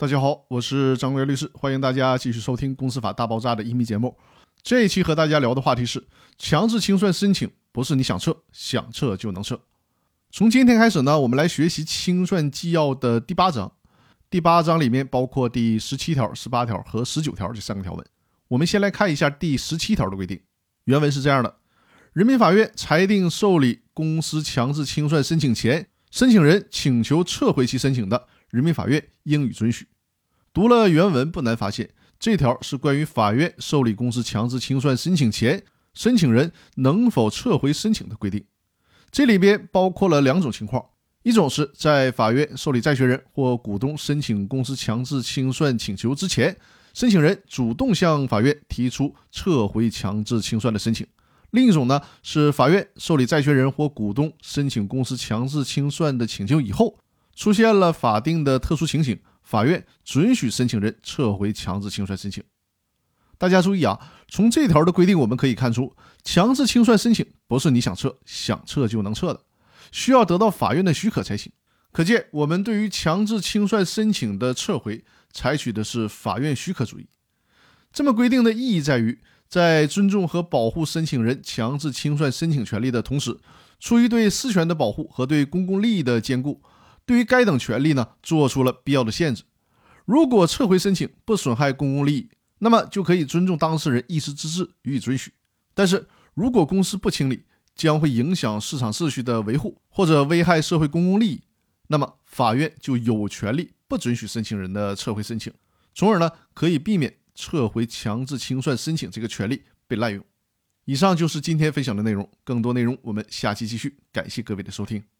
大家好，我是张国元律师，欢迎大家继续收听《公司法大爆炸》的音频节目。这一期和大家聊的话题是：强制清算申请不是你想撤想撤就能撤。从今天开始呢，我们来学习清算纪要的第八章。第八章里面包括第十七条、十八条和十九条这三个条文。我们先来看一下第十七条的规定，原文是这样的：人民法院裁定受理公司强制清算申请前，申请人请求撤回其申请的。人民法院应予准许。读了原文，不难发现，这条是关于法院受理公司强制清算申请前，申请人能否撤回申请的规定。这里边包括了两种情况：一种是在法院受理债权人或股东申请公司强制清算请求之前，申请人主动向法院提出撤回强制清算的申请；另一种呢，是法院受理债权人或股东申请公司强制清算的请求以后。出现了法定的特殊情形，法院准许申请人撤回强制清算申请。大家注意啊，从这条的规定我们可以看出，强制清算申请不是你想撤想撤就能撤的，需要得到法院的许可才行。可见，我们对于强制清算申请的撤回，采取的是法院许可主义。这么规定的意义在于，在尊重和保护申请人强制清算申请权利的同时，出于对私权的保护和对公共利益的兼顾。对于该等权利呢，做出了必要的限制。如果撤回申请不损害公共利益，那么就可以尊重当事人一时之志予以准许。但是如果公司不清理，将会影响市场秩序的维护，或者危害社会公共利益，那么法院就有权利不准许申请人的撤回申请，从而呢可以避免撤回强制清算申请这个权利被滥用。以上就是今天分享的内容，更多内容我们下期继续。感谢各位的收听。